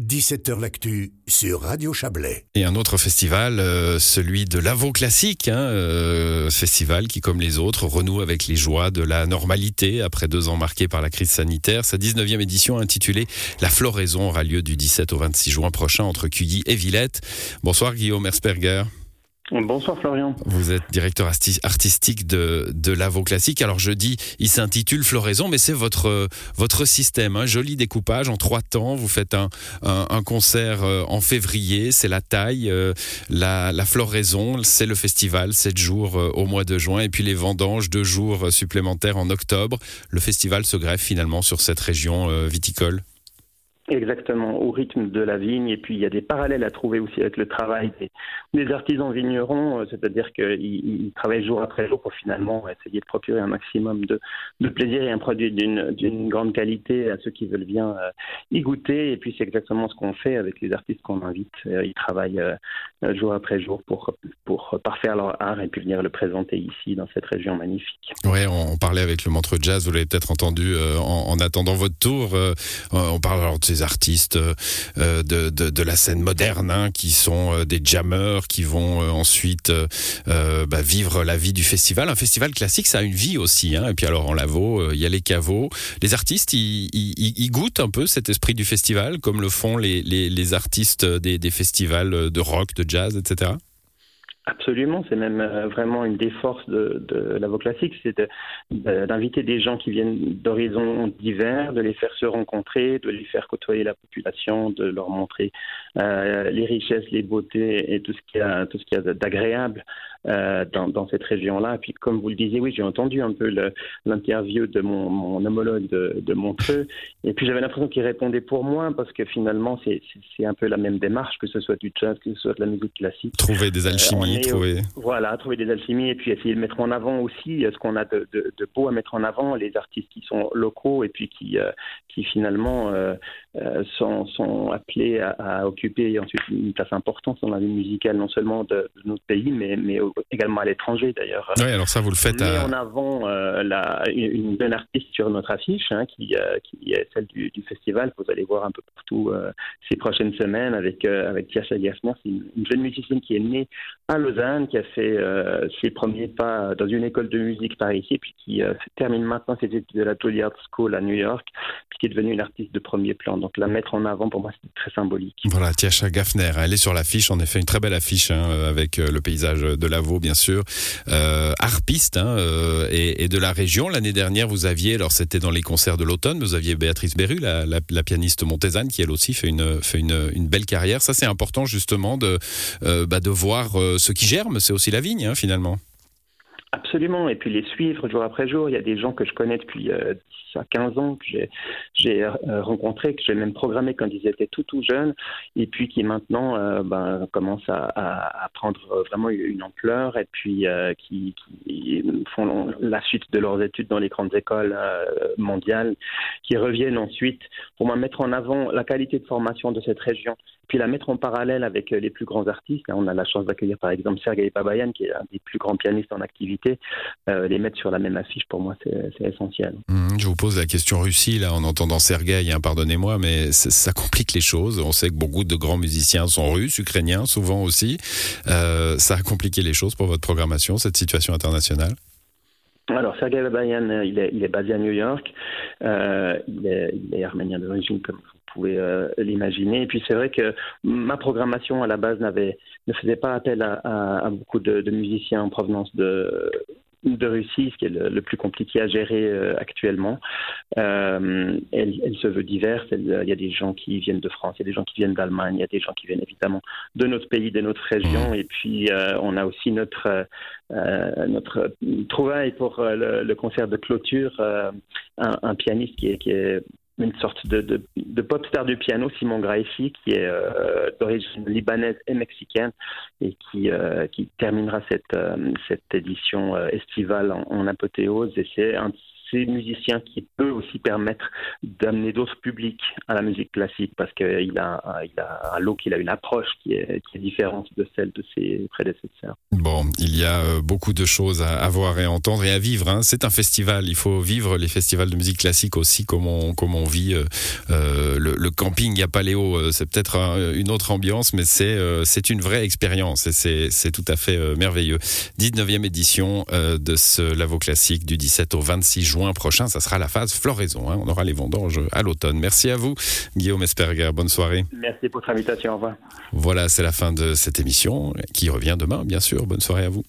17h L'actu sur Radio Chablais. Et un autre festival, euh, celui de l'Avo Classique, hein, euh, festival qui, comme les autres, renoue avec les joies de la normalité après deux ans marqués par la crise sanitaire. Sa 19e édition intitulée La Floraison aura lieu du 17 au 26 juin prochain entre Cuilly et Villette. Bonsoir Guillaume Ersperger. Bonsoir Florian. Vous êtes directeur artistique de, de l'Avo Classique. Alors je dis, il s'intitule Floraison, mais c'est votre, votre système. Un joli découpage en trois temps. Vous faites un, un, concert euh, en février, c'est la taille. Euh, la, la floraison, c'est le festival, sept jours euh, au mois de juin. Et puis les vendanges, deux jours supplémentaires en octobre. Le festival se greffe finalement sur cette région viticole. Exactement, au rythme de la vigne. Et puis, il y a des parallèles à trouver aussi avec le travail des, artisans vignerons, euh, c'est-à-dire qu'ils travaillent jour après jour pour finalement essayer de procurer un maximum de, plaisir et un produit d'une grande qualité à ceux qui veulent bien euh, y goûter. Et puis, c'est exactement ce qu'on fait avec les artistes qu'on invite. Euh, ils travaillent jour après jour pour, parfaire leur art et puis venir le présenter ici, dans cette région magnifique. Oui, on, parlait avec le montre jazz, vous l'avez peut-être entendu en, attendant votre tour. on parle alors de artistes euh, de, de, la scène moderne, hein, qui sont euh, des jammers, qui vont euh, ensuite bah, vivre la vie du festival. Un festival classique, ça a une vie aussi. Hein. Et puis alors en Lavaux, il y a les caveaux. Les artistes, ils, goûtent un peu cet esprit du festival, comme le font les, les, artistes des festivals de rock, de jazz, etc. Absolument, c'est même euh, vraiment une des forces de, de classique, c'est d'inviter des gens qui viennent d'horizons divers, de les faire se rencontrer, de les faire côtoyer la population, de leur montrer euh, les richesses, les beautés et tout ce qu'il y a, tout ce qu'il y a d'agréable euh, dans, dans, cette région-là. Et puis, comme vous le disiez, oui, j'ai entendu un peu l'interview de mon, mon, homologue de, de, Montreux, et puis j'avais l'impression qu'il répondait pour moi parce que finalement, c'est un peu la même démarche, que ce soit du jazz, que ce soit de la musique classique. Trouver des alchimies, euh, trouver. Voilà, trouver des alchimies et puis essayer de mettre en avant aussi euh, ce qu'on a de, de, de, beau à mettre en avant, les artistes qui sont locaux et puis qui, qui finalement sont, sont, appelés à, à, occuper ensuite une place importante dans la vie musicale, non seulement de, notre pays, mais, mais également à l'étranger d'ailleurs. Oui, alors ça vous le faites. à... en avant euh, la, une, jeune artiste sur notre affiche, hein, qui, euh, qui, est celle du, du, festival, que vous allez voir un peu partout euh, ces prochaines semaines avec, avec Tiasha Gassner. C'est une, jeune musicienne qui est née à Lausanne, qui a fait ses premiers pas dans une école de musique par ici, puis qui termine maintenant ses études de la Juilliard School à New York, puis qui est devenue une artiste de premier plan. Donc la mettre en avant, pour moi, c'est très symbolique. Voilà, Tiasha Gaffner, elle est sur l'affiche, en effet, une très belle affiche hein, avec le paysage de la bien sûr, euh, harpiste hein, euh, et, de la région. L'année dernière, vous aviez, alors c'était dans les concerts de l'automne, vous aviez Béatrice Berru, la, pianiste montésane, qui elle aussi fait une, fait une, belle carrière. Ça, c'est important justement de, euh, bah, de voir ce qui germe. C'est aussi la vigne, hein, finalement. Absolument, et puis les suivre jour après jour. Il y a des gens que je connais depuis euh, 10 à 15 ans, que j'ai euh, rencontrés, que j'ai même programmé quand ils étaient tout tout jeunes, et puis qui maintenant euh, ben, commencent à, à, prendre vraiment une ampleur, et puis euh, qui, qui, font la suite de leurs études dans les grandes écoles euh, mondiales, qui reviennent ensuite pour moi mettre en avant la qualité de formation de cette région, puis la mettre en parallèle avec les plus grands artistes. On a la chance d'accueillir par exemple Sergei Babayan, qui est un des plus grands pianistes en activité euh, les mettre sur la même affiche, pour moi, c'est essentiel. Mmh, je vous pose la question Russie, là, en entendant Sergei, hein, pardonnez-moi, mais ça complique les choses. On sait que beaucoup de grands musiciens sont russes, ukrainiens, souvent aussi. Euh, ça a compliqué les choses pour votre programmation, cette situation internationale? Alors, Sergei Babayan, il est, il est basé à New York. Euh, il, est, il, est, arménien d'origine, comme pouvez euh, l'imaginer. Et puis c'est vrai que ma programmation à la base n'avait ne faisait pas appel à, beaucoup de, musiciens en provenance de de Russie, ce qui est le, plus compliqué à gérer euh, actuellement. Euh, elle, se veut diverse. il y a des gens qui viennent de France, il y a des gens qui viennent d'Allemagne, il y a des gens qui viennent évidemment de notre pays, de notre région. Et puis on a aussi notre notre trouvaille pour le, concert de clôture, un, un, pianiste qui est, qui est une sorte de, de, pop star du piano, Simon Graifi, qui est euh, d'origine libanaise et mexicaine et qui, euh, qui terminera cette, euh, cette édition estivale en, en, apothéose. Et c'est un ces musiciens qui peut aussi permettre d'amener d'autres publics à la musique classique parce qu'il a, il a un lot, qu'il a une approche qui est, différente de celle de ses prédécesseurs. Bon, il y a euh, beaucoup de choses à, voir et à entendre et à vivre. Hein. C'est un festival. Il faut vivre les festivals de musique classique aussi comme on, comme on vit euh, euh le, camping à Paléo. C'est peut-être une autre ambiance, mais c'est c'est une vraie expérience et c'est tout à fait merveilleux. 19e édition de ce Lavo Classique du 17 au 26 juin prochain. Ça sera la phase floraison. Hein. On aura les vendanges à l'automne. Merci à vous, Guillaume Esperger. Bonne soirée. Merci pour votre invitation. Au revoir. Voilà, c'est la fin de cette émission qui revient demain, bien sûr. Bonne soirée à vous.